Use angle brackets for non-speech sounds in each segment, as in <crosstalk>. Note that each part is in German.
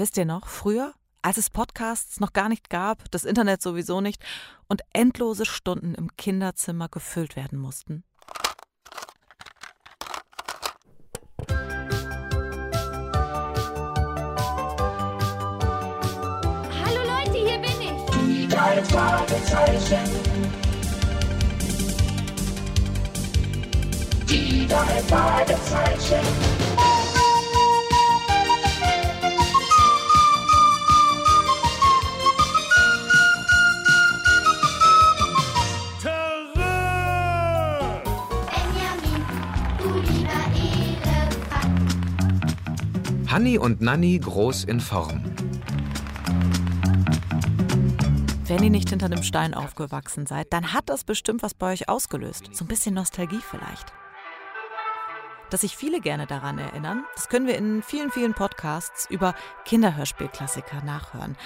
Wisst ihr noch, früher, als es Podcasts noch gar nicht gab, das Internet sowieso nicht und endlose Stunden im Kinderzimmer gefüllt werden mussten? Hallo Leute, hier bin ich. Die drei Fragezeichen. Die drei Fragezeichen. Hanni und Nanni groß in Form. Wenn ihr nicht hinter einem Stein aufgewachsen seid, dann hat das bestimmt was bei euch ausgelöst. So ein bisschen Nostalgie vielleicht. Dass sich viele gerne daran erinnern, das können wir in vielen, vielen Podcasts über Kinderhörspielklassiker nachhören.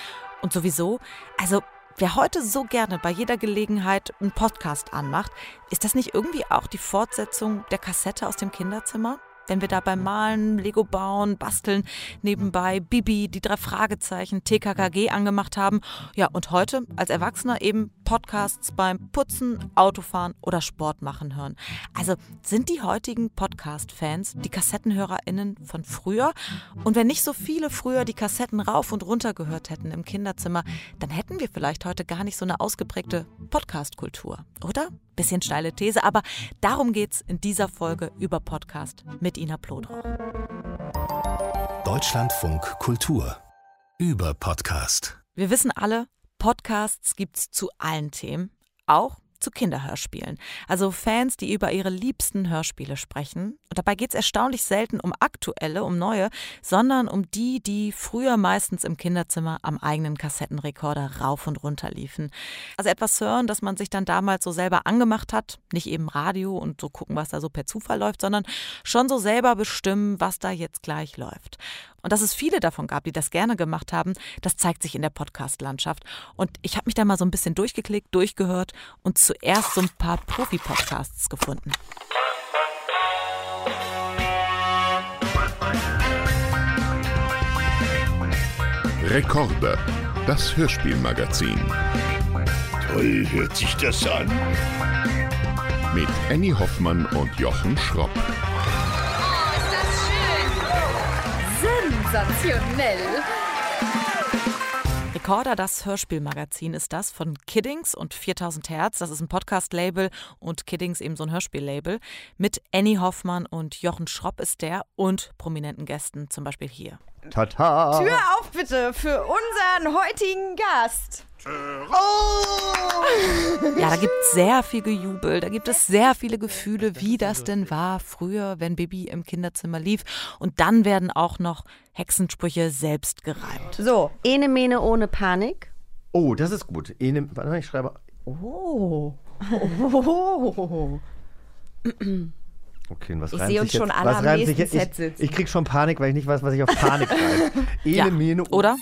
Und sowieso, also wer heute so gerne bei jeder Gelegenheit einen Podcast anmacht, ist das nicht irgendwie auch die Fortsetzung der Kassette aus dem Kinderzimmer? Wenn wir da beim Malen, Lego bauen, basteln, nebenbei Bibi, die drei Fragezeichen, TKKG angemacht haben. Ja, und heute als Erwachsener eben Podcasts beim Putzen, Autofahren oder Sport machen hören. Also sind die heutigen Podcast-Fans die KassettenhörerInnen von früher? Und wenn nicht so viele früher die Kassetten rauf und runter gehört hätten im Kinderzimmer, dann hätten wir vielleicht heute gar nicht so eine ausgeprägte Podcast-Kultur, oder? Bisschen steile These, aber darum geht's in dieser Folge über Podcast mit Ina Plodrow. Deutschlandfunk Kultur über Podcast. Wir wissen alle, Podcasts gibt's zu allen Themen, auch zu Kinderhörspielen. Also Fans, die über ihre liebsten Hörspiele sprechen. Und dabei geht's erstaunlich selten um aktuelle, um neue, sondern um die, die früher meistens im Kinderzimmer am eigenen Kassettenrekorder rauf und runter liefen. Also etwas hören, das man sich dann damals so selber angemacht hat, nicht eben Radio und so gucken, was da so per Zufall läuft, sondern schon so selber bestimmen, was da jetzt gleich läuft. Und dass es viele davon gab, die das gerne gemacht haben, das zeigt sich in der Podcast-Landschaft. Und ich habe mich da mal so ein bisschen durchgeklickt, durchgehört und zuerst so ein paar Profi-Podcasts gefunden. Rekorder, das Hörspielmagazin. Toll hört sich das an. Mit Annie Hoffmann und Jochen Schropp. Sensationell. Recorder, das Hörspielmagazin ist das von Kiddings und 4000 Hertz. Das ist ein Podcast-Label und Kiddings eben so ein Hörspiel-Label. Mit Annie Hoffmann und Jochen Schropp ist der und prominenten Gästen, zum Beispiel hier. Tata. Tür auf bitte für unseren heutigen Gast. Ja, da gibt es sehr viel Gejubel, da gibt es sehr viele Gefühle, wie das denn war früher, wenn Bibi im Kinderzimmer lief. Und dann werden auch noch Hexensprüche selbst gereimt. So, ene Mene ohne Panik. Oh, das ist gut. Ene, warte mal, ich schreibe. Oh. oh. Okay, und was Ich reimt sehe uns sich schon jetzt? alle was am nächsten jetzt? Set Ich, sitzen. ich krieg schon Panik, weil ich nicht weiß, was ich auf Panik schreibe. <laughs> Ene, Ja, Mene, oder?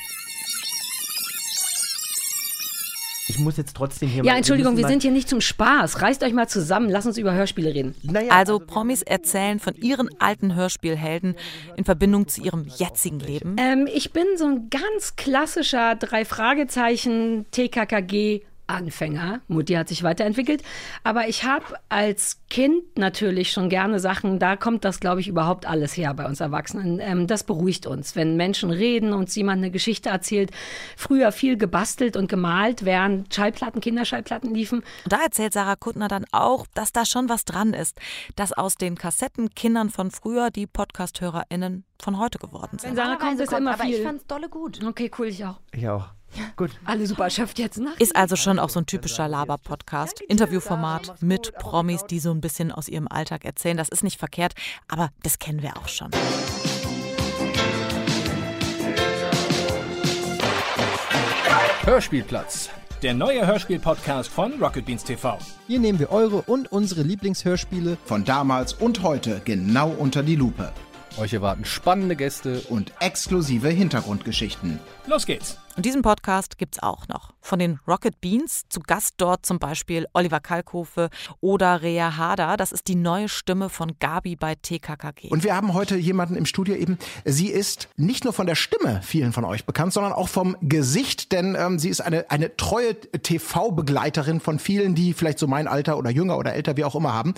Ich muss jetzt trotzdem hier Ja, mal- Entschuldigung, wir müssen sind hier nicht zum Spaß. Reißt euch mal zusammen, lasst uns über Hörspiele reden. naja, Also Promis erzählen von ihren alten Hörspielhelden in Verbindung zu ihrem jetzigen Leben. Ähm, ich bin so ein ganz klassischer drei Fragezeichen TKKG Anfänger. Mutti hat sich weiterentwickelt. Aber ich habe als Kind natürlich schon gerne Sachen, da kommt das, glaube ich, überhaupt alles her bei uns Erwachsenen. Ähm, das beruhigt uns, wenn Menschen reden und jemand eine Geschichte erzählt. Früher viel gebastelt und gemalt, während Schallplatten, Kinderschallplatten liefen. Und da erzählt Sarah Kuttner dann auch, dass da schon was dran ist, dass aus den Kassettenkindern von früher die Podcast-HörerInnen von heute geworden sind. Wenn Sarah kommt, ist immer aber viel. ich fand's dolle gut. Okay, cool, ich auch. Ich auch. Gut. Alle super, schafft jetzt nach. Ist also schon auch so ein typischer Laber-Podcast, Interviewformat mit Promis, die so ein bisschen aus ihrem Alltag erzählen. Das ist nicht verkehrt, aber das kennen wir auch schon. Hörspielplatz. Der neue Hörspiel-Podcast von Rocket Beans TV. Hier nehmen wir eure und unsere Lieblingshörspiele Von damals und heute genau unter die Lupe. Euch erwarten spannende Gäste Und exklusive Hintergrundgeschichten. Los geht's. Und diesen Podcast gibt es auch noch. Von den Rocket Beans, zu Gast dort zum Beispiel Oliver Kalkofe oder Rea Harder. Das ist die neue Stimme von Gabi bei TKKG. Und wir haben heute jemanden im Studio eben. Sie ist nicht nur von der Stimme vielen von euch bekannt, sondern auch vom Gesicht, denn ähm, sie ist eine, eine treue TV-Begleiterin von vielen, die vielleicht so mein Alter oder jünger oder älter, wie auch immer haben.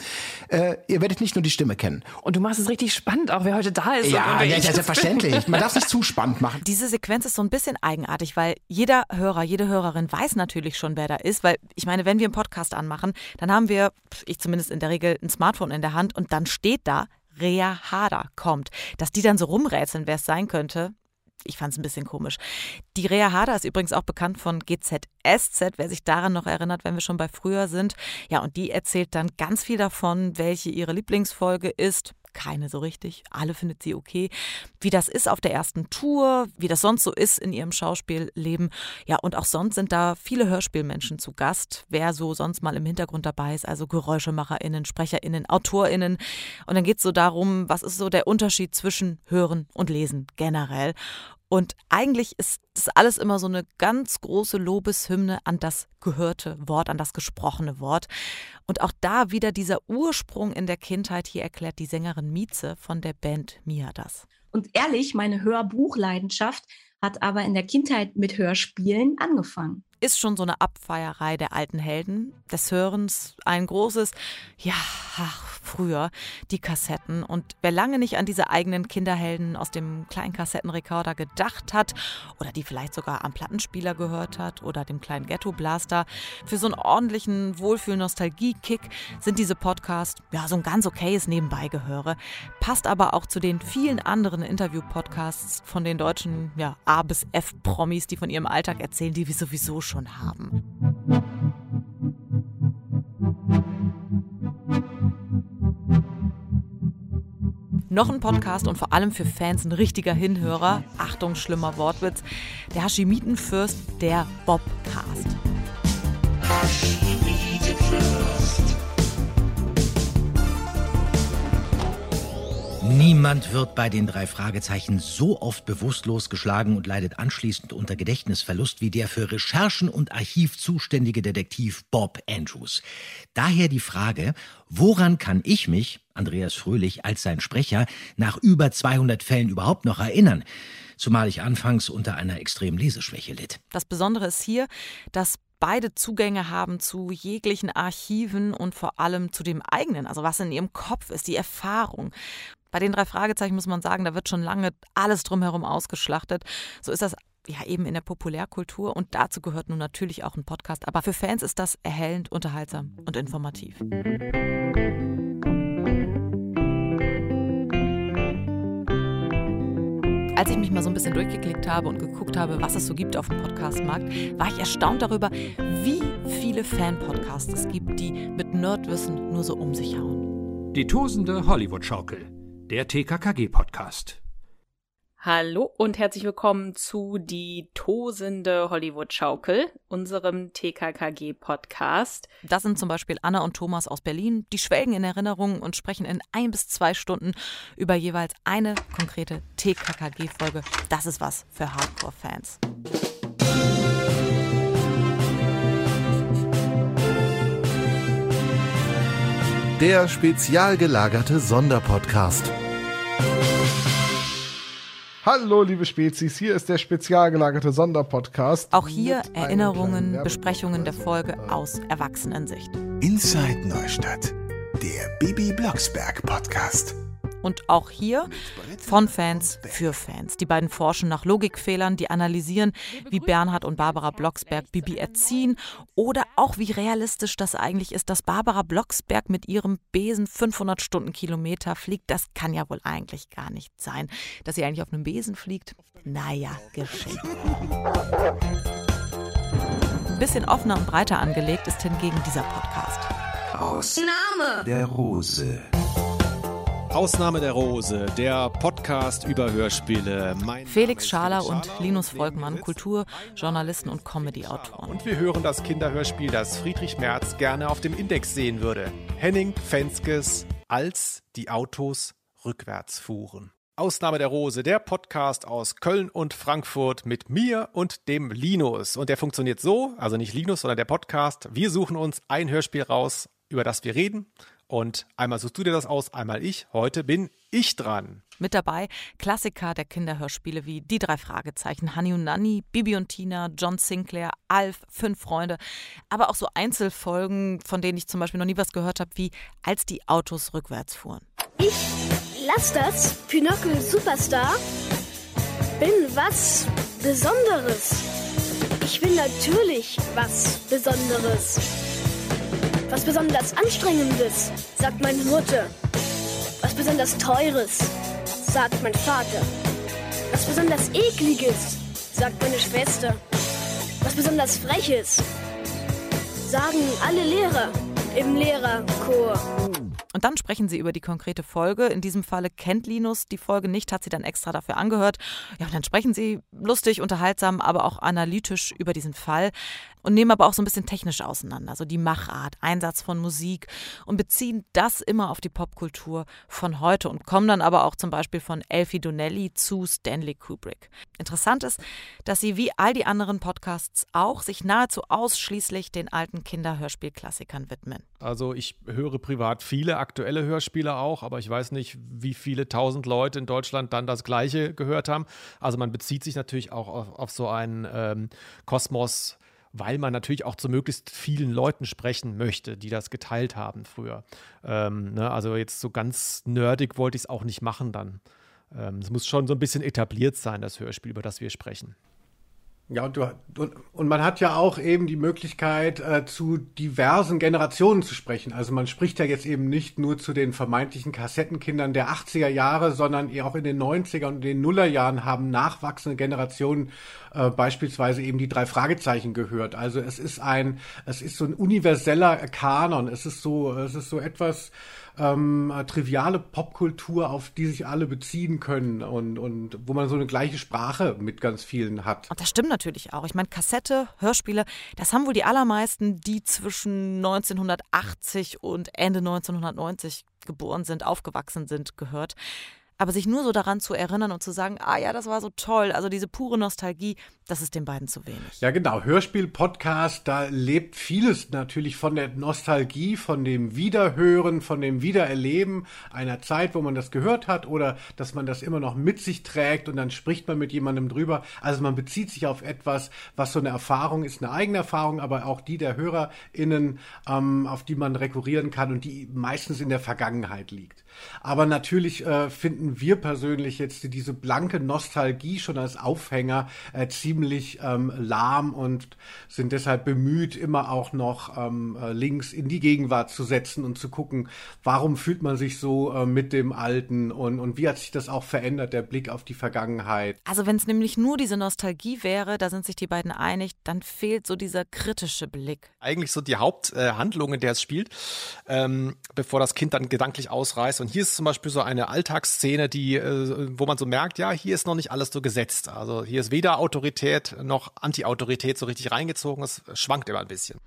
Äh, ihr werdet nicht nur die Stimme kennen. Und du machst es richtig spannend, auch wer heute da ist. Ja, ja, ja selbstverständlich. Man darf es nicht zu spannend machen. Diese Sequenz ist so ein bisschen eigenartig, weil jeder Hörer, jede Hörerin weiß natürlich schon, wer da ist, weil ich meine, wenn wir einen Podcast anmachen, dann haben wir, ich zumindest in der Regel, ein Smartphone in der Hand und dann steht da, Rea Hader kommt. Dass die dann so rumrätseln, wer es sein könnte, ich fand es ein bisschen komisch. Die Rea Hader ist übrigens auch bekannt von GZSZ, wer sich daran noch erinnert, wenn wir schon bei früher sind. Ja, und die erzählt dann ganz viel davon, welche ihre Lieblingsfolge ist. Keine so richtig. Alle findet sie okay. Wie das ist auf der ersten Tour, wie das sonst so ist in ihrem Schauspielleben. Ja, und auch sonst sind da viele Hörspielmenschen zu Gast. Wer so sonst mal im Hintergrund dabei ist, also GeräuschemacherInnen, SprecherInnen, AutorInnen. Und dann geht es so darum, was ist so der Unterschied zwischen Hören und Lesen generell. Und eigentlich ist das alles immer so eine ganz große Lobeshymne an das gehörte Wort, an das gesprochene Wort. Und auch da wieder dieser Ursprung in der Kindheit. Hier erklärt die Sängerin Mieze von der Band Mia das. Und ehrlich, meine Hörbuchleidenschaft hat aber in der Kindheit mit Hörspielen angefangen. Ist schon so eine Abfeierei der alten Helden, des Hörens, ein großes, ja, ach, früher, die Kassetten. Und wer lange nicht an diese eigenen Kinderhelden aus dem kleinen Kassettenrekorder gedacht hat oder die vielleicht sogar am Plattenspieler gehört hat oder dem kleinen Ghetto-Blaster, für so einen ordentlichen Wohlfühl-Nostalgie-Kick sind diese Podcasts ja so ein ganz okayes Nebenbeigehöre. Passt aber auch zu den vielen anderen Interview-Podcasts von den deutschen ja, A bis F-Promis, die von ihrem Alltag erzählen, die wir sowieso schon haben. Noch ein Podcast und vor allem für Fans ein richtiger Hinhörer. Achtung, schlimmer Wortwitz. Der Hashimitenfürst, der Bobcast. Hashimitenfürst. Niemand wird bei den drei Fragezeichen so oft bewusstlos geschlagen und leidet anschließend unter Gedächtnisverlust wie der für Recherchen und Archiv zuständige Detektiv Bob Andrews. Daher die Frage, woran kann ich mich, Andreas Fröhlich als sein Sprecher, nach über 200 Fällen überhaupt noch erinnern? Zumal ich anfangs unter einer extremen Leseschwäche litt. Das Besondere ist hier, dass beide Zugänge haben zu jeglichen Archiven und vor allem zu dem eigenen, also was in ihrem Kopf ist, die Erfahrung. Bei den drei Fragezeichen muss man sagen, da wird schon lange alles drumherum ausgeschlachtet. So ist das ja eben in der Populärkultur und dazu gehört nun natürlich auch ein Podcast. Aber für Fans ist das erhellend, unterhaltsam und informativ. Als ich mich mal so ein bisschen durchgeklickt habe und geguckt habe, was es so gibt auf dem Podcastmarkt, war ich erstaunt darüber, wie viele Fan-Podcasts es gibt, die mit Nerdwissen nur so um sich hauen. Die tosende Hollywood-Schaukel der TKKG-Podcast. Hallo und herzlich willkommen zu Die tosende Hollywood-Schaukel, unserem TKKG-Podcast. Das sind zum Beispiel Anna und Thomas aus Berlin. Die schwelgen in Erinnerungen und sprechen in ein bis zwei Stunden über jeweils eine konkrete TKKG-Folge. Das ist was für Hardcore-Fans. Der spezial gelagerte Sonderpodcast. Hallo, liebe Spezies, hier ist der spezial gelagerte Sonderpodcast. Auch hier Erinnerungen, Besprechungen der Folge aus Erwachsenensicht. Inside Neustadt, der Bibi Blocksberg Podcast. Und auch hier von Fans für Fans. Die beiden forschen nach Logikfehlern, die analysieren, wie Bernhard und Barbara Blocksberg Bibi erziehen oder auch wie realistisch das eigentlich ist, dass Barbara Blocksberg mit ihrem Besen 500 Stundenkilometer fliegt. Das kann ja wohl eigentlich gar nicht sein. Dass sie eigentlich auf einem Besen fliegt, naja, geschenkt. Ein bisschen offener und breiter angelegt ist hingegen dieser Podcast. Aus Name der Rose. Ausnahme der Rose, der Podcast über Hörspiele. Mein Felix Schaler und Linus Volkmann, Kulturjournalisten und Comedy-Autoren. Und wir hören das Kinderhörspiel, das Friedrich Merz gerne auf dem Index sehen würde. Henning Fenskes als die Autos rückwärts fuhren. Ausnahme der Rose, der Podcast aus Köln und Frankfurt mit mir und dem Linus. Und der funktioniert so, also nicht Linus, sondern der Podcast. Wir suchen uns ein Hörspiel raus, über das wir reden. Und einmal suchst du dir das aus, einmal ich. Heute bin ich dran. Mit dabei Klassiker der Kinderhörspiele wie Die drei Fragezeichen, Honey und Nanny, Bibi und Tina, John Sinclair, Alf, Fünf Freunde, aber auch so Einzelfolgen, von denen ich zum Beispiel noch nie was gehört habe, wie Als die Autos rückwärts fuhren. Ich lass das, Pinocchio Superstar, bin was Besonderes. Ich bin natürlich was Besonderes. Was besonders Anstrengendes, sagt meine Mutter. Was besonders Teures, sagt mein Vater. Was besonders Ekliges, sagt meine Schwester. Was besonders Freches, sagen alle Lehrer im Lehrerchor. Und dann sprechen sie über die konkrete Folge. In diesem Falle kennt Linus die Folge nicht, hat sie dann extra dafür angehört. Ja, und dann sprechen sie lustig, unterhaltsam, aber auch analytisch über diesen Fall und nehmen aber auch so ein bisschen technisch auseinander. Also die Machart, Einsatz von Musik und beziehen das immer auf die Popkultur von heute und kommen dann aber auch zum Beispiel von Elfie Donnelly zu Stanley Kubrick. Interessant ist, dass sie wie all die anderen Podcasts auch sich nahezu ausschließlich den alten Kinderhörspielklassikern widmen. Also ich höre privat viele aktuelle Hörspiele auch, aber ich weiß nicht, wie viele tausend Leute in Deutschland dann das gleiche gehört haben. Also man bezieht sich natürlich auch auf, auf so einen ähm, Kosmos weil man natürlich auch zu möglichst vielen Leuten sprechen möchte, die das geteilt haben früher. Ähm, ne? Also jetzt so ganz nerdig wollte ich es auch nicht machen dann. Ähm, es muss schon so ein bisschen etabliert sein, das Hörspiel, über das wir sprechen. Ja, und, du, und, und man hat ja auch eben die Möglichkeit, äh, zu diversen Generationen zu sprechen. Also man spricht ja jetzt eben nicht nur zu den vermeintlichen Kassettenkindern der 80er Jahre, sondern auch in den 90er und den Nullerjahren haben nachwachsende Generationen äh, beispielsweise eben die drei Fragezeichen gehört. Also es ist ein, es ist so ein universeller Kanon. Es ist so, es ist so etwas, ähm, triviale Popkultur, auf die sich alle beziehen können und, und wo man so eine gleiche Sprache mit ganz vielen hat. Und das stimmt natürlich auch. Ich meine, Kassette, Hörspiele, das haben wohl die allermeisten, die zwischen 1980 und Ende 1990 geboren sind, aufgewachsen sind, gehört. Aber sich nur so daran zu erinnern und zu sagen, ah ja, das war so toll, also diese pure Nostalgie, das ist den beiden zu wenig. Ja, genau. Hörspiel, Podcast, da lebt vieles natürlich von der Nostalgie, von dem Wiederhören, von dem Wiedererleben einer Zeit, wo man das gehört hat oder dass man das immer noch mit sich trägt und dann spricht man mit jemandem drüber. Also man bezieht sich auf etwas, was so eine Erfahrung ist, eine eigene Erfahrung, aber auch die der HörerInnen, ähm, auf die man rekurrieren kann und die meistens in der Vergangenheit liegt. Aber natürlich äh, finden wir persönlich jetzt diese blanke Nostalgie schon als Aufhänger äh, ziemlich ähm, lahm und sind deshalb bemüht, immer auch noch ähm, äh, Links in die Gegenwart zu setzen und zu gucken, warum fühlt man sich so äh, mit dem Alten und, und wie hat sich das auch verändert, der Blick auf die Vergangenheit. Also wenn es nämlich nur diese Nostalgie wäre, da sind sich die beiden einig, dann fehlt so dieser kritische Blick. Eigentlich so die Haupthandlung, in der es spielt, ähm, bevor das Kind dann gedanklich ausreißt und hier ist zum Beispiel so eine Alltagsszene, die, äh, wo man so merkt, ja, hier ist noch nicht alles so gesetzt. Also hier ist weder Autorität noch Anti-Autorität so richtig reingezogen. Es schwankt immer ein bisschen.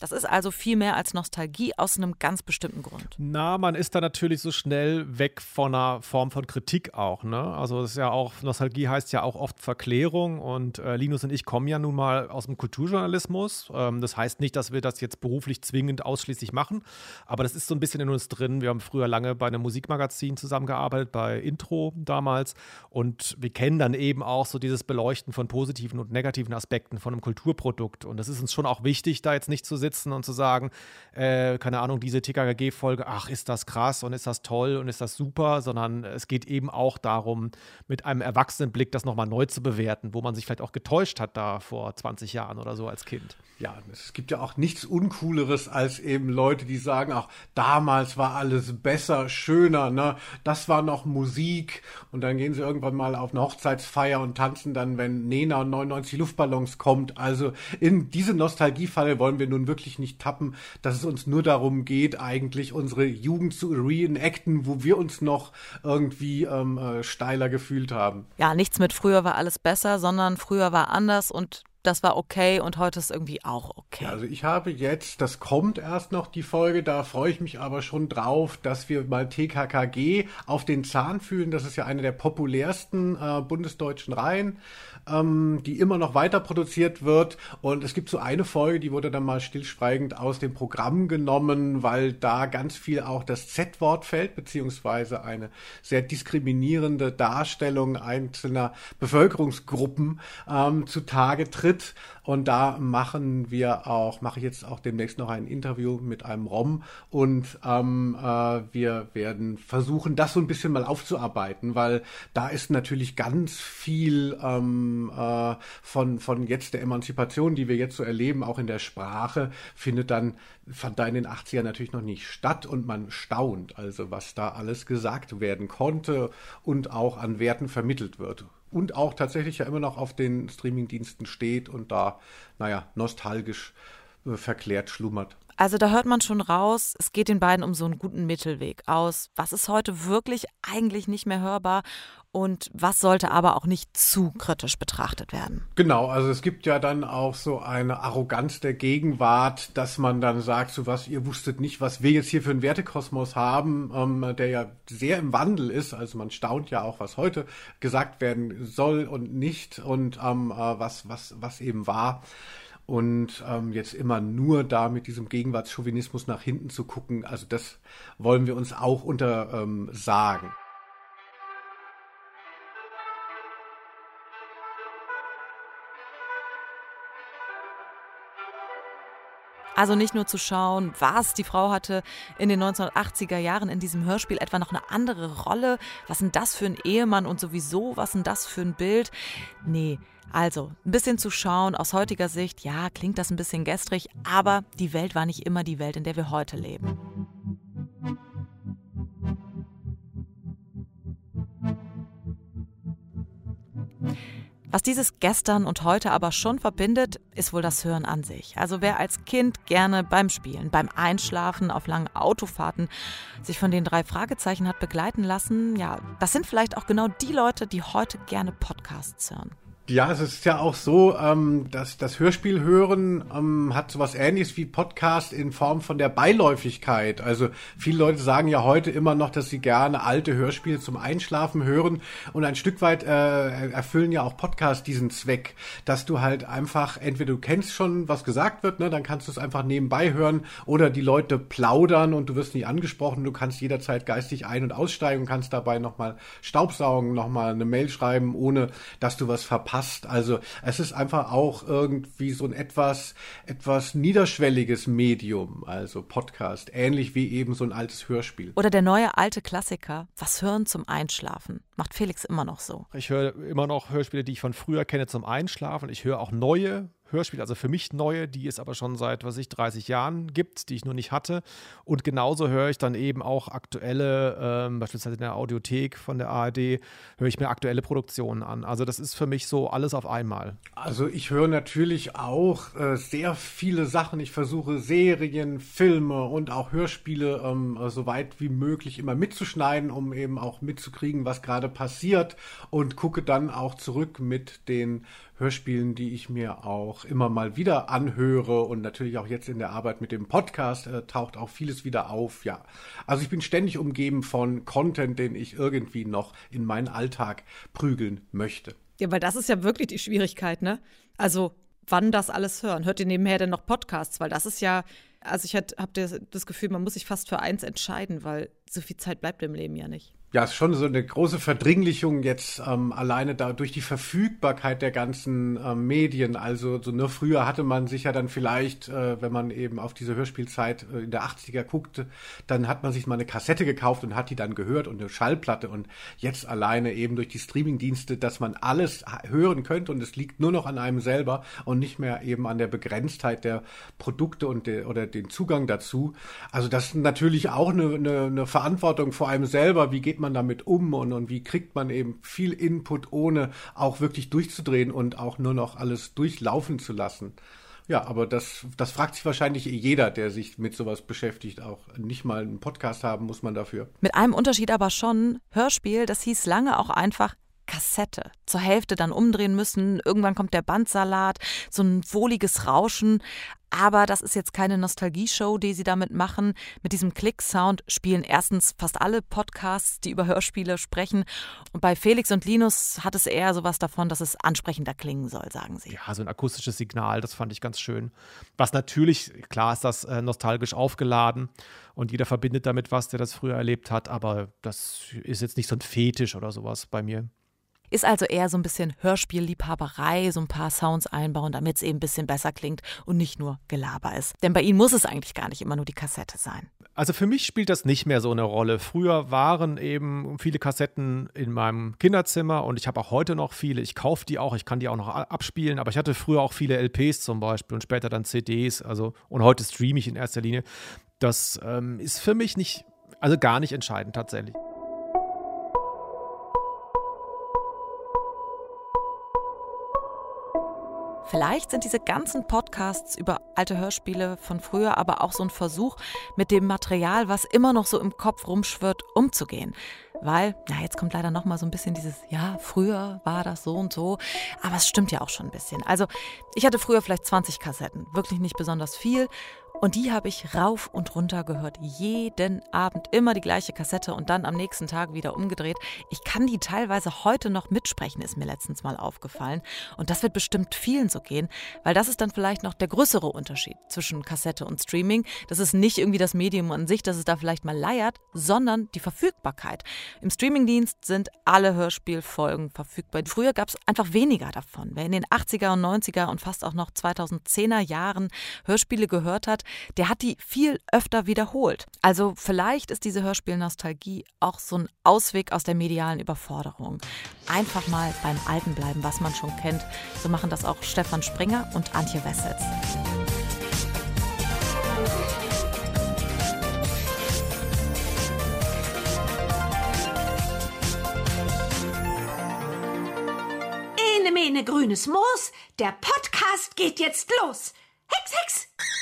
Das ist also viel mehr als Nostalgie aus einem ganz bestimmten Grund. Na, man ist da natürlich so schnell weg von einer Form von Kritik auch. Ne? Also es ist ja auch, Nostalgie heißt ja auch oft Verklärung und äh, Linus und ich kommen ja nun mal aus dem Kulturjournalismus. Ähm, das heißt nicht, dass wir das jetzt beruflich zwingend ausschließlich machen, aber das ist so ein bisschen in uns drin. Wir haben früher lange bei einem Musikmagazin zusammengearbeitet, bei Intro damals und wir kennen dann eben auch so dieses Beleuchten von positiven und negativen Aspekten von einem Kulturprodukt und das ist uns schon auch wichtig, da jetzt nicht zu sitzen sitzen und zu sagen, äh, keine Ahnung, diese TKKG-Folge, ach, ist das krass und ist das toll und ist das super, sondern es geht eben auch darum, mit einem Erwachsenenblick das nochmal neu zu bewerten, wo man sich vielleicht auch getäuscht hat da vor 20 Jahren oder so als Kind. Ja, es gibt ja auch nichts Uncooleres als eben Leute, die sagen, ach, damals war alles besser, schöner, ne? Das war noch Musik und dann gehen sie irgendwann mal auf eine Hochzeitsfeier und tanzen dann, wenn Nena und 99 Luftballons kommt. Also in diese Nostalgiefalle wollen wir nun wirklich wirklich nicht tappen, dass es uns nur darum geht, eigentlich unsere Jugend zu reenacten, wo wir uns noch irgendwie ähm, äh, steiler gefühlt haben. Ja, nichts mit früher war alles besser, sondern früher war anders und das war okay und heute ist irgendwie auch okay. Also ich habe jetzt, das kommt erst noch die Folge, da freue ich mich aber schon drauf, dass wir mal TKKG auf den Zahn fühlen. Das ist ja eine der populärsten äh, bundesdeutschen Reihen, ähm, die immer noch weiter produziert wird. Und es gibt so eine Folge, die wurde dann mal stillschweigend aus dem Programm genommen, weil da ganz viel auch das Z-Wort fällt, beziehungsweise eine sehr diskriminierende Darstellung einzelner Bevölkerungsgruppen ähm, zutage tritt tritt. Und da machen wir auch, mache ich jetzt auch demnächst noch ein Interview mit einem Rom. Und ähm, äh, wir werden versuchen, das so ein bisschen mal aufzuarbeiten, weil da ist natürlich ganz viel ähm, äh, von, von jetzt der Emanzipation, die wir jetzt so erleben, auch in der Sprache, findet dann, fand da in den 80ern natürlich noch nicht statt. Und man staunt, also was da alles gesagt werden konnte und auch an Werten vermittelt wird und auch tatsächlich ja immer noch auf den Streamingdiensten steht und da, naja, nostalgisch äh, verklärt schlummert. Also da hört man schon raus, es geht den beiden um so einen guten Mittelweg aus. Was ist heute wirklich eigentlich nicht mehr hörbar und was sollte aber auch nicht zu kritisch betrachtet werden? Genau, also es gibt ja dann auch so eine Arroganz der Gegenwart, dass man dann sagt, so was, ihr wusstet nicht, was wir jetzt hier für einen Wertekosmos haben, ähm, der ja sehr im Wandel ist. Also man staunt ja auch, was heute gesagt werden soll und nicht und ähm, äh, was, was, was eben war und ähm, jetzt immer nur da mit diesem Gegenwartschauvinismus nach hinten zu gucken, also das wollen wir uns auch untersagen. Ähm, Also nicht nur zu schauen, was die Frau hatte in den 1980er Jahren in diesem Hörspiel etwa noch eine andere Rolle. Was sind das für ein Ehemann und sowieso, was sind das für ein Bild? Nee, also ein bisschen zu schauen aus heutiger Sicht, ja, klingt das ein bisschen gestrig, aber die Welt war nicht immer die Welt, in der wir heute leben. Was dieses Gestern und heute aber schon verbindet, ist wohl das Hören an sich. Also wer als Kind gerne beim Spielen, beim Einschlafen, auf langen Autofahrten sich von den drei Fragezeichen hat begleiten lassen, ja, das sind vielleicht auch genau die Leute, die heute gerne Podcasts hören. Ja, es ist ja auch so, ähm, dass das Hörspiel hören ähm, hat sowas ähnliches wie Podcast in Form von der Beiläufigkeit. Also viele Leute sagen ja heute immer noch, dass sie gerne alte Hörspiele zum Einschlafen hören. Und ein Stück weit äh, erfüllen ja auch Podcasts diesen Zweck, dass du halt einfach entweder du kennst schon, was gesagt wird, ne, dann kannst du es einfach nebenbei hören. Oder die Leute plaudern und du wirst nicht angesprochen, du kannst jederzeit geistig ein- und aussteigen und kannst dabei nochmal Staubsaugen, nochmal eine Mail schreiben, ohne dass du was verpasst passt. Also es ist einfach auch irgendwie so ein etwas, etwas niederschwelliges Medium, also Podcast, ähnlich wie eben so ein altes Hörspiel. Oder der neue alte Klassiker, was hören zum Einschlafen. Macht Felix immer noch so. Ich höre immer noch Hörspiele, die ich von früher kenne zum Einschlafen. Ich höre auch neue Hörspiele, also für mich neue, die es aber schon seit, was ich, 30 Jahren gibt, die ich nur nicht hatte. Und genauso höre ich dann eben auch aktuelle, ähm, beispielsweise in der Audiothek von der ARD, höre ich mir aktuelle Produktionen an. Also das ist für mich so alles auf einmal. Also ich höre natürlich auch äh, sehr viele Sachen. Ich versuche Serien, Filme und auch Hörspiele ähm, so weit wie möglich immer mitzuschneiden, um eben auch mitzukriegen, was gerade passiert und gucke dann auch zurück mit den Hörspielen, die ich mir auch immer mal wieder anhöre und natürlich auch jetzt in der Arbeit mit dem Podcast äh, taucht auch vieles wieder auf. Ja, also ich bin ständig umgeben von Content, den ich irgendwie noch in meinen Alltag prügeln möchte. Ja, weil das ist ja wirklich die Schwierigkeit, ne? Also wann das alles hören? Hört ihr nebenher denn noch Podcasts? Weil das ist ja, also ich habe das Gefühl, man muss sich fast für eins entscheiden, weil so viel Zeit bleibt im Leben ja nicht ja, ist schon so eine große Verdringlichung jetzt ähm, alleine da durch die Verfügbarkeit der ganzen ähm, Medien. Also so nur früher hatte man sich ja dann vielleicht, äh, wenn man eben auf diese Hörspielzeit äh, in der 80er guckte, dann hat man sich mal eine Kassette gekauft und hat die dann gehört und eine Schallplatte und jetzt alleine eben durch die Streamingdienste, dass man alles hören könnte und es liegt nur noch an einem selber und nicht mehr eben an der Begrenztheit der Produkte und der, oder den Zugang dazu. Also das ist natürlich auch eine, eine, eine Verantwortung vor einem selber. Wie geht man damit um und, und wie kriegt man eben viel Input, ohne auch wirklich durchzudrehen und auch nur noch alles durchlaufen zu lassen. Ja, aber das, das fragt sich wahrscheinlich jeder, der sich mit sowas beschäftigt. Auch nicht mal einen Podcast haben muss man dafür. Mit einem Unterschied aber schon. Hörspiel, das hieß lange auch einfach Kassette. Zur Hälfte dann umdrehen müssen, irgendwann kommt der Bandsalat, so ein wohliges Rauschen. Aber das ist jetzt keine Nostalgie-Show, die sie damit machen. Mit diesem Klick-Sound spielen erstens fast alle Podcasts, die über Hörspiele sprechen. Und bei Felix und Linus hat es eher sowas davon, dass es ansprechender klingen soll, sagen sie. Ja, so ein akustisches Signal, das fand ich ganz schön. Was natürlich, klar ist das äh, nostalgisch aufgeladen und jeder verbindet damit was, der das früher erlebt hat, aber das ist jetzt nicht so ein Fetisch oder sowas bei mir. Ist also eher so ein bisschen Hörspielliebhaberei, so ein paar Sounds einbauen, damit es eben ein bisschen besser klingt und nicht nur Gelaber ist. Denn bei ihnen muss es eigentlich gar nicht immer nur die Kassette sein. Also für mich spielt das nicht mehr so eine Rolle. Früher waren eben viele Kassetten in meinem Kinderzimmer und ich habe auch heute noch viele. Ich kaufe die auch, ich kann die auch noch abspielen, aber ich hatte früher auch viele LPs zum Beispiel und später dann CDs. Also und heute streame ich in erster Linie. Das ähm, ist für mich nicht, also gar nicht entscheidend tatsächlich. Vielleicht sind diese ganzen Podcasts über alte Hörspiele von früher aber auch so ein Versuch, mit dem Material, was immer noch so im Kopf rumschwirrt, umzugehen. Weil, na, jetzt kommt leider noch mal so ein bisschen dieses, ja, früher war das so und so, aber es stimmt ja auch schon ein bisschen. Also, ich hatte früher vielleicht 20 Kassetten, wirklich nicht besonders viel und die habe ich rauf und runter gehört. Jeden Abend immer die gleiche Kassette und dann am nächsten Tag wieder umgedreht. Ich kann die teilweise heute noch mitsprechen, ist mir letztens mal aufgefallen. Und das wird bestimmt vielen so gehen, weil das ist dann vielleicht noch der größere Unterschied zwischen Kassette und Streaming. Das ist nicht irgendwie das Medium an sich, dass es da vielleicht mal leiert, sondern die Verfügbarkeit. Im Streamingdienst sind alle Hörspielfolgen verfügbar. Früher gab es einfach weniger davon. Wer in den 80er und 90er und fast auch noch 2010er Jahren Hörspiele gehört hat, der hat die viel öfter wiederholt. Also vielleicht ist diese Hörspielnostalgie auch so ein Ausweg aus der medialen Überforderung. Einfach mal beim Alten bleiben, was man schon kennt. So machen das auch Stefan Springer und Antje Wessels. Ene mene grünes Moos, der Podcast geht jetzt los. Hex, Hex!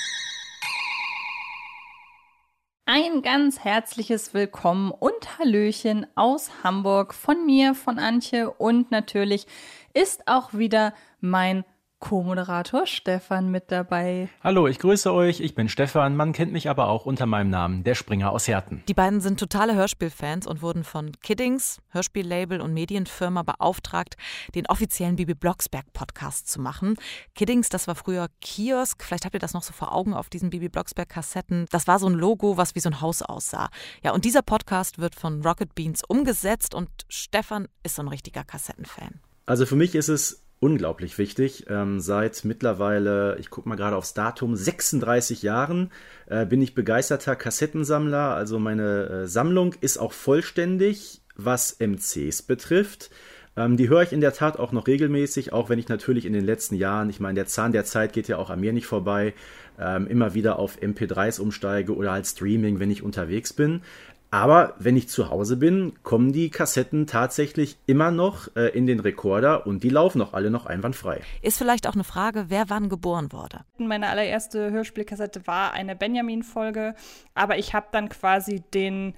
Ein ganz herzliches Willkommen und Hallöchen aus Hamburg von mir, von Antje und natürlich ist auch wieder mein Co-Moderator Stefan mit dabei. Hallo, ich grüße euch. Ich bin Stefan. Man kennt mich aber auch unter meinem Namen, der Springer aus Herten. Die beiden sind totale Hörspielfans und wurden von Kiddings, Hörspiellabel und Medienfirma, beauftragt, den offiziellen Bibi Blocksberg Podcast zu machen. Kiddings, das war früher Kiosk. Vielleicht habt ihr das noch so vor Augen auf diesen Bibi Blocksberg Kassetten. Das war so ein Logo, was wie so ein Haus aussah. Ja, und dieser Podcast wird von Rocket Beans umgesetzt und Stefan ist so ein richtiger Kassettenfan. Also für mich ist es unglaublich wichtig. Ähm, seit mittlerweile, ich gucke mal gerade aufs Datum, 36 Jahren äh, bin ich begeisterter Kassettensammler. Also meine äh, Sammlung ist auch vollständig, was MCs betrifft. Ähm, die höre ich in der Tat auch noch regelmäßig, auch wenn ich natürlich in den letzten Jahren, ich meine, der Zahn der Zeit geht ja auch an mir nicht vorbei, ähm, immer wieder auf MP3s umsteige oder halt Streaming, wenn ich unterwegs bin. Aber wenn ich zu Hause bin, kommen die Kassetten tatsächlich immer noch äh, in den Rekorder und die laufen auch alle noch einwandfrei. Ist vielleicht auch eine Frage, wer wann geboren wurde. Meine allererste Hörspielkassette war eine Benjamin-Folge, aber ich habe dann quasi den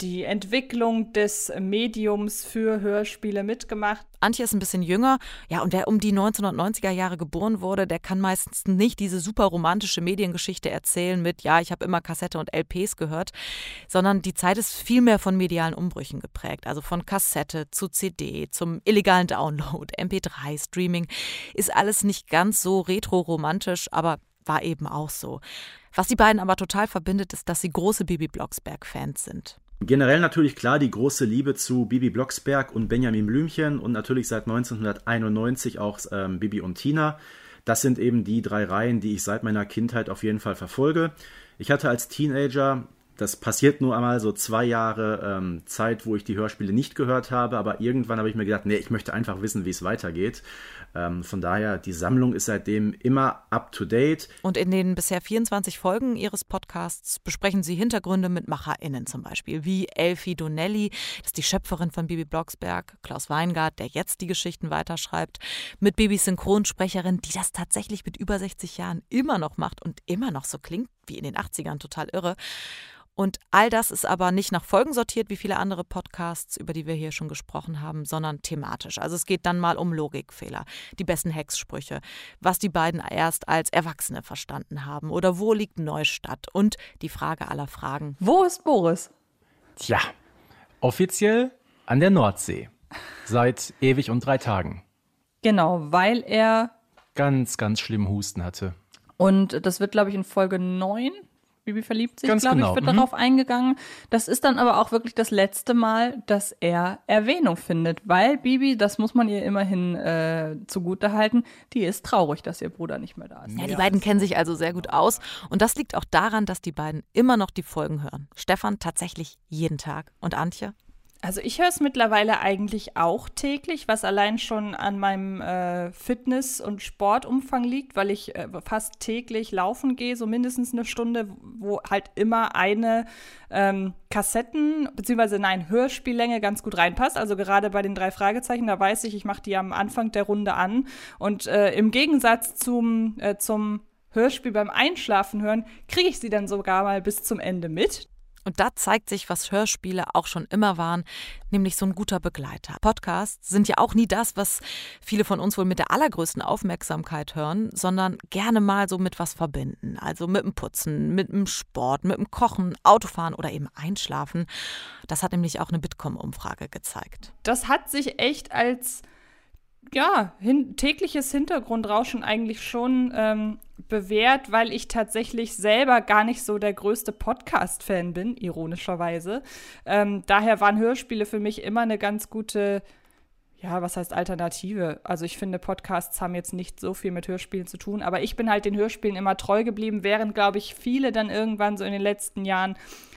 die Entwicklung des Mediums für Hörspiele mitgemacht. Antje ist ein bisschen jünger, ja, und wer um die 1990er Jahre geboren wurde, der kann meistens nicht diese super romantische Mediengeschichte erzählen mit, ja, ich habe immer Kassette und LPs gehört, sondern die Zeit ist viel mehr von medialen Umbrüchen geprägt. Also von Kassette zu CD, zum illegalen Download, <laughs> MP3, Streaming, ist alles nicht ganz so retro-romantisch, aber war eben auch so. Was die beiden aber total verbindet, ist, dass sie große Bibi Blocksberg-Fans sind. Generell natürlich klar die große Liebe zu Bibi Blocksberg und Benjamin Blümchen und natürlich seit 1991 auch ähm, Bibi und Tina. Das sind eben die drei Reihen, die ich seit meiner Kindheit auf jeden Fall verfolge. Ich hatte als Teenager, das passiert nur einmal so zwei Jahre ähm, Zeit, wo ich die Hörspiele nicht gehört habe, aber irgendwann habe ich mir gedacht, nee, ich möchte einfach wissen, wie es weitergeht. Ähm, von daher, die Sammlung ist seitdem immer up to date. Und in den bisher 24 Folgen Ihres Podcasts besprechen Sie Hintergründe mit MacherInnen zum Beispiel, wie Elfie Donnelly, das ist die Schöpferin von Bibi Blocksberg, Klaus Weingart, der jetzt die Geschichten weiterschreibt, mit Bibis Synchronsprecherin, die das tatsächlich mit über 60 Jahren immer noch macht und immer noch so klingt wie in den 80ern, total irre. Und all das ist aber nicht nach Folgen sortiert, wie viele andere Podcasts, über die wir hier schon gesprochen haben, sondern thematisch. Also es geht dann mal um Logikfehler, die besten Hexsprüche, was die beiden erst als Erwachsene verstanden haben oder wo liegt Neustadt und die Frage aller Fragen. Wo ist Boris? Tja, offiziell an der Nordsee. Seit ewig und drei Tagen. Genau, weil er. Ganz, ganz schlimm Husten hatte. Und das wird, glaube ich, in Folge 9 Bibi verliebt sich, Ganz glaube genau. ich, wird Mhm. darauf eingegangen. Das ist dann aber auch wirklich das letzte Mal, dass er Erwähnung findet, weil Bibi, das muss man ihr immerhin äh, zugute halten, die ist traurig, dass ihr Bruder nicht mehr da ist. Ja, die beiden kennen sich also sehr gut aus. Und das liegt auch daran, dass die beiden immer noch die Folgen hören. Stefan tatsächlich jeden Tag. Und Antje? Also ich höre es mittlerweile eigentlich auch täglich, was allein schon an meinem äh, Fitness- und Sportumfang liegt, weil ich äh, fast täglich laufen gehe, so mindestens eine Stunde, wo halt immer eine ähm, Kassetten- bzw. nein, Hörspiellänge ganz gut reinpasst. Also gerade bei den drei Fragezeichen, da weiß ich, ich mache die am Anfang der Runde an. Und äh, im Gegensatz zum, äh, zum Hörspiel beim Einschlafen hören, kriege ich sie dann sogar mal bis zum Ende mit. Und da zeigt sich, was Hörspiele auch schon immer waren, nämlich so ein guter Begleiter. Podcasts sind ja auch nie das, was viele von uns wohl mit der allergrößten Aufmerksamkeit hören, sondern gerne mal so mit was verbinden. Also mit dem Putzen, mit dem Sport, mit dem Kochen, Autofahren oder eben Einschlafen. Das hat nämlich auch eine Bitkom-Umfrage gezeigt. Das hat sich echt als ja, hin, tägliches Hintergrundrauschen eigentlich schon ähm, bewährt, weil ich tatsächlich selber gar nicht so der größte Podcast-Fan bin, ironischerweise. Ähm, daher waren Hörspiele für mich immer eine ganz gute, ja, was heißt Alternative? Also ich finde, Podcasts haben jetzt nicht so viel mit Hörspielen zu tun, aber ich bin halt den Hörspielen immer treu geblieben, während, glaube ich, viele dann irgendwann so in den letzten Jahren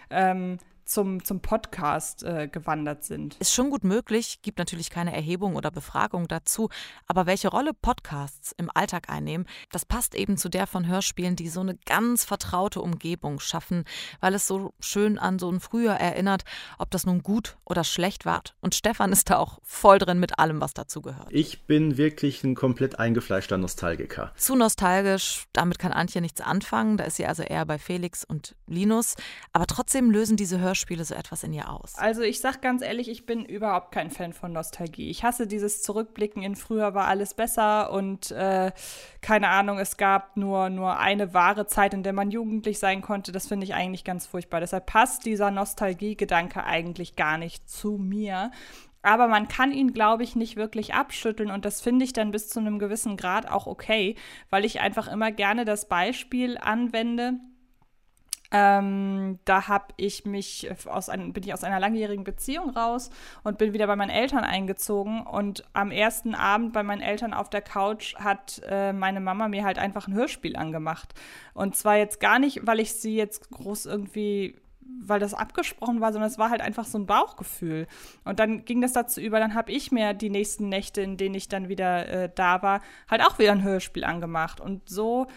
ähm, zum, zum Podcast äh, gewandert sind. Ist schon gut möglich, gibt natürlich keine Erhebung oder Befragung dazu, aber welche Rolle Podcasts im Alltag einnehmen, das passt eben zu der von Hörspielen, die so eine ganz vertraute Umgebung schaffen, weil es so schön an so ein Früher erinnert, ob das nun gut oder schlecht war. Und Stefan ist da auch voll drin mit allem, was dazu gehört. Ich bin wirklich ein komplett eingefleischter Nostalgiker. Zu nostalgisch, damit kann Antje nichts anfangen, da ist sie also eher bei Felix und Linus, aber trotzdem lösen diese Hörspiele so etwas in ihr aus. Also ich sag ganz ehrlich, ich bin überhaupt kein Fan von Nostalgie. Ich hasse dieses Zurückblicken in früher war alles besser und äh, keine Ahnung, es gab nur, nur eine wahre Zeit, in der man jugendlich sein konnte. Das finde ich eigentlich ganz furchtbar. Deshalb passt dieser Nostalgie-Gedanke eigentlich gar nicht zu mir. Aber man kann ihn, glaube ich, nicht wirklich abschütteln und das finde ich dann bis zu einem gewissen Grad auch okay, weil ich einfach immer gerne das Beispiel anwende. Ähm, da habe ich mich aus ein, bin ich aus einer langjährigen Beziehung raus und bin wieder bei meinen Eltern eingezogen. Und am ersten Abend bei meinen Eltern auf der Couch hat äh, meine Mama mir halt einfach ein Hörspiel angemacht. Und zwar jetzt gar nicht, weil ich sie jetzt groß irgendwie weil das abgesprochen war, sondern es war halt einfach so ein Bauchgefühl. Und dann ging das dazu über, dann habe ich mir die nächsten Nächte, in denen ich dann wieder äh, da war, halt auch wieder ein Hörspiel angemacht. Und so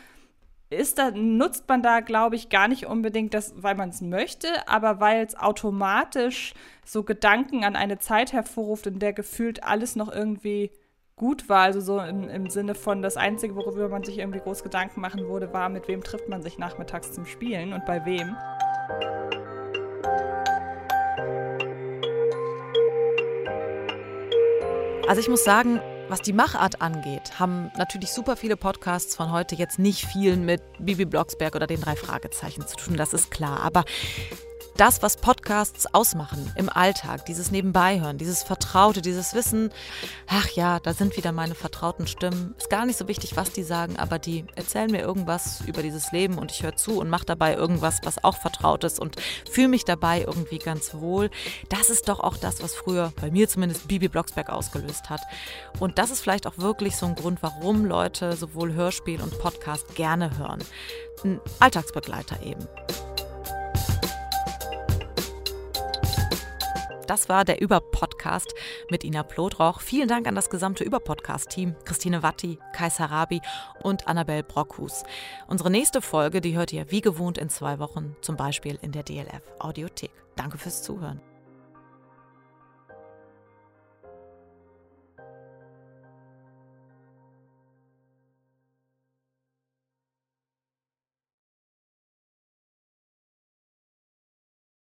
ist da, nutzt man da, glaube ich, gar nicht unbedingt das, weil man es möchte, aber weil es automatisch so Gedanken an eine Zeit hervorruft, in der gefühlt alles noch irgendwie gut war. Also so im, im Sinne von, das Einzige, worüber man sich irgendwie groß Gedanken machen wurde, war, mit wem trifft man sich nachmittags zum Spielen und bei wem. Also ich muss sagen, was die Machart angeht, haben natürlich super viele Podcasts von heute jetzt nicht viel mit Bibi Blocksberg oder den drei Fragezeichen zu tun, das ist klar. Aber das, was Podcasts ausmachen im Alltag, dieses Nebenbeihören, dieses Vertraute, dieses Wissen, ach ja, da sind wieder meine vertrauten Stimmen. Ist gar nicht so wichtig, was die sagen, aber die erzählen mir irgendwas über dieses Leben und ich höre zu und mache dabei irgendwas, was auch vertraut ist und fühle mich dabei irgendwie ganz wohl. Das ist doch auch das, was früher bei mir zumindest Bibi Blocksberg ausgelöst hat. Und das ist vielleicht auch wirklich so ein Grund, warum Leute sowohl Hörspiel und Podcast gerne hören. Ein Alltagsbegleiter eben. Das war der Über-Podcast mit Ina Plotroch. Vielen Dank an das gesamte Über-Podcast-Team, Christine Watti, Kai Sarabi und Annabel Brockhus. Unsere nächste Folge, die hört ihr wie gewohnt in zwei Wochen, zum Beispiel in der DLF Audiothek. Danke fürs Zuhören.